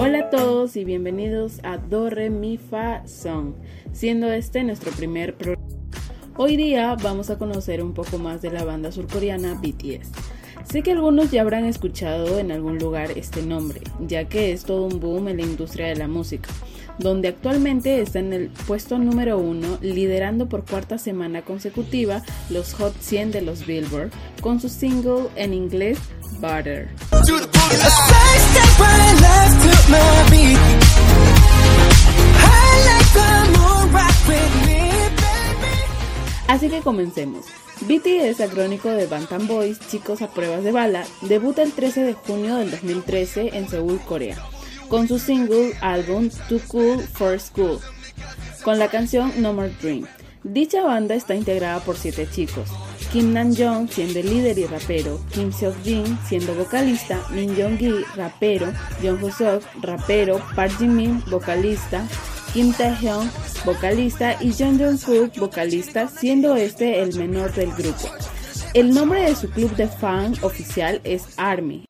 Hola a todos y bienvenidos a Do Re Mi Fa Song, siendo este nuestro primer programa. Hoy día vamos a conocer un poco más de la banda surcoreana BTS. Sé que algunos ya habrán escuchado en algún lugar este nombre, ya que es todo un boom en la industria de la música, donde actualmente está en el puesto número uno, liderando por cuarta semana consecutiva los Hot 100 de los Billboard, con su single en inglés Butter. Así que comencemos. BTS, acrónico de Bantam Boys, chicos a pruebas de bala, debuta el 13 de junio del 2013 en Seúl, Corea, con su single álbum Too Cool for School, con la canción No More Dream. Dicha banda está integrada por siete chicos, Kim Nam-jong siendo el líder y rapero, Kim Seok-jin siendo vocalista, Min Jong-gi, rapero, Jung Ho-seok, rapero, Park Ji-min, vocalista, Kim Taehyung, vocalista, y Jung Jong-kook, vocalista, siendo este el menor del grupo. El nombre de su club de fan oficial es ARMY.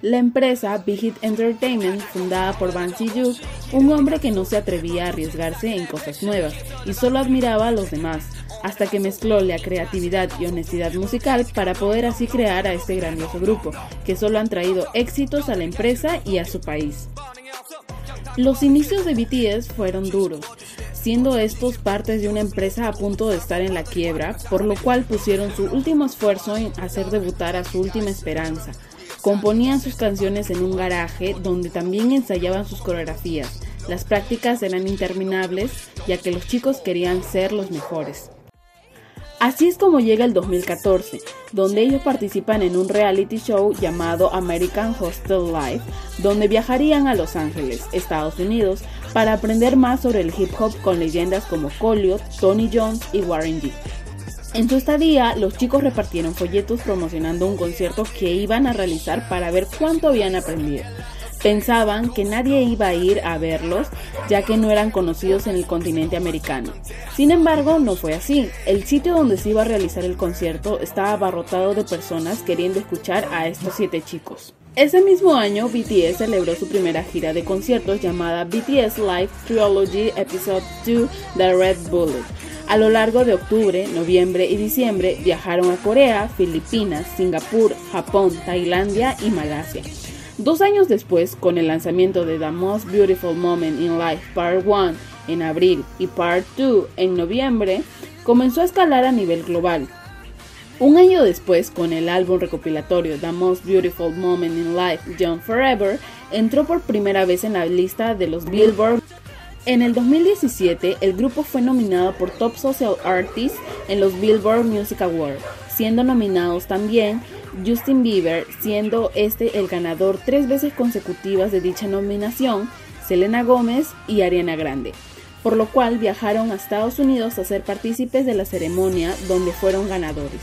La empresa Big Hit Entertainment, fundada por Bang Si-yook, un hombre que no se atrevía a arriesgarse en cosas nuevas y solo admiraba a los demás, hasta que mezcló la creatividad y honestidad musical para poder así crear a este grandioso grupo, que solo han traído éxitos a la empresa y a su país. Los inicios de BTS fueron duros, siendo estos partes de una empresa a punto de estar en la quiebra, por lo cual pusieron su último esfuerzo en hacer debutar a su última esperanza. Componían sus canciones en un garaje donde también ensayaban sus coreografías. Las prácticas eran interminables ya que los chicos querían ser los mejores. Así es como llega el 2014, donde ellos participan en un reality show llamado American Hostel Life, donde viajarían a Los Ángeles, Estados Unidos, para aprender más sobre el hip hop con leyendas como Colliot, Tony Jones y Warren G. En su estadía, los chicos repartieron folletos promocionando un concierto que iban a realizar para ver cuánto habían aprendido. Pensaban que nadie iba a ir a verlos ya que no eran conocidos en el continente americano. Sin embargo, no fue así. El sitio donde se iba a realizar el concierto estaba abarrotado de personas queriendo escuchar a estos siete chicos. Ese mismo año, BTS celebró su primera gira de conciertos llamada BTS Live Trilogy Episode 2 The Red Bullet. A lo largo de octubre, noviembre y diciembre viajaron a Corea, Filipinas, Singapur, Japón, Tailandia y Malasia. Dos años después, con el lanzamiento de The Most Beautiful Moment in Life Part 1 en abril y Part 2 en noviembre, comenzó a escalar a nivel global. Un año después, con el álbum recopilatorio The Most Beautiful Moment in Life Young Forever, entró por primera vez en la lista de los Billboard. En el 2017, el grupo fue nominado por Top Social Artist en los Billboard Music Awards, siendo nominados también Justin Bieber, siendo este el ganador tres veces consecutivas de dicha nominación, Selena Gómez y Ariana Grande, por lo cual viajaron a Estados Unidos a ser partícipes de la ceremonia donde fueron ganadores.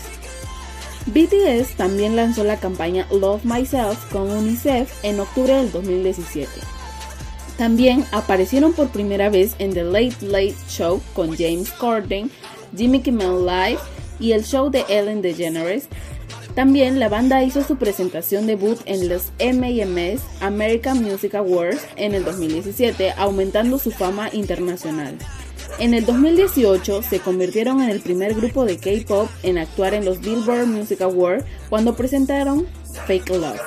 BTS también lanzó la campaña Love Myself con UNICEF en octubre del 2017. También aparecieron por primera vez en The Late Late Show con James Corden, Jimmy Kimmel Live y el show de Ellen DeGeneres, también la banda hizo su presentación debut en los M&M's American Music Awards en el 2017, aumentando su fama internacional. En el 2018 se convirtieron en el primer grupo de K-pop en actuar en los Billboard Music Awards cuando presentaron Fake Love.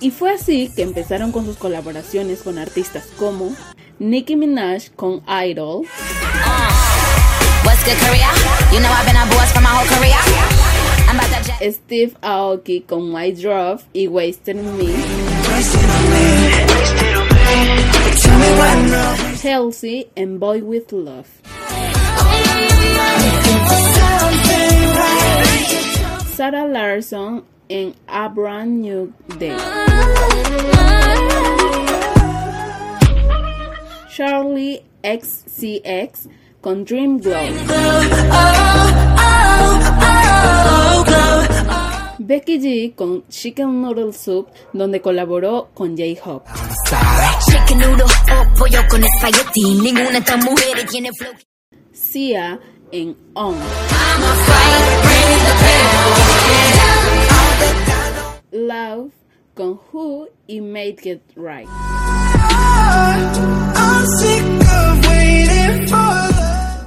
Y fue así que empezaron con sus colaboraciones con artistas como Nicki Minaj con Idol. Steve Aoki con My Drop y Wasted Me. Chelsea en Boy with Love. Sarah Larson en A Brand New Day. Charlie XCX con Dream Glow. Becky G con Chicken Noodle Soup, donde colaboró con J-Hope. Sia en On. Love con Who y Make It Right.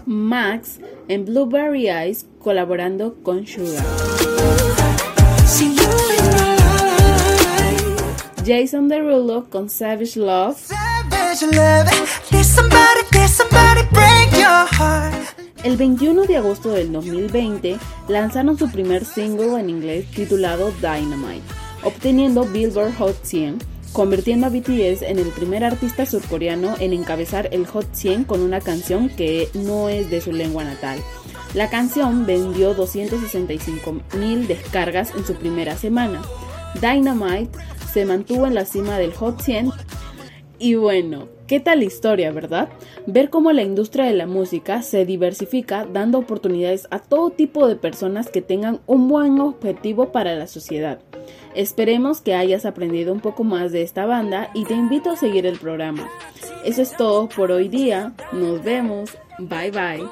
Max en Blueberry Eyes colaborando con Sugar. Jason Derulo con Savage Love. El 21 de agosto del 2020 lanzaron su primer single en inglés titulado Dynamite, obteniendo Billboard Hot 100, convirtiendo a BTS en el primer artista surcoreano en encabezar el Hot 100 con una canción que no es de su lengua natal. La canción vendió 265 mil descargas en su primera semana. Dynamite se mantuvo en la cima del Hot 100 y bueno, ¿qué tal historia, verdad? Ver cómo la industria de la música se diversifica dando oportunidades a todo tipo de personas que tengan un buen objetivo para la sociedad. Esperemos que hayas aprendido un poco más de esta banda y te invito a seguir el programa. Eso es todo por hoy día. Nos vemos. Bye bye.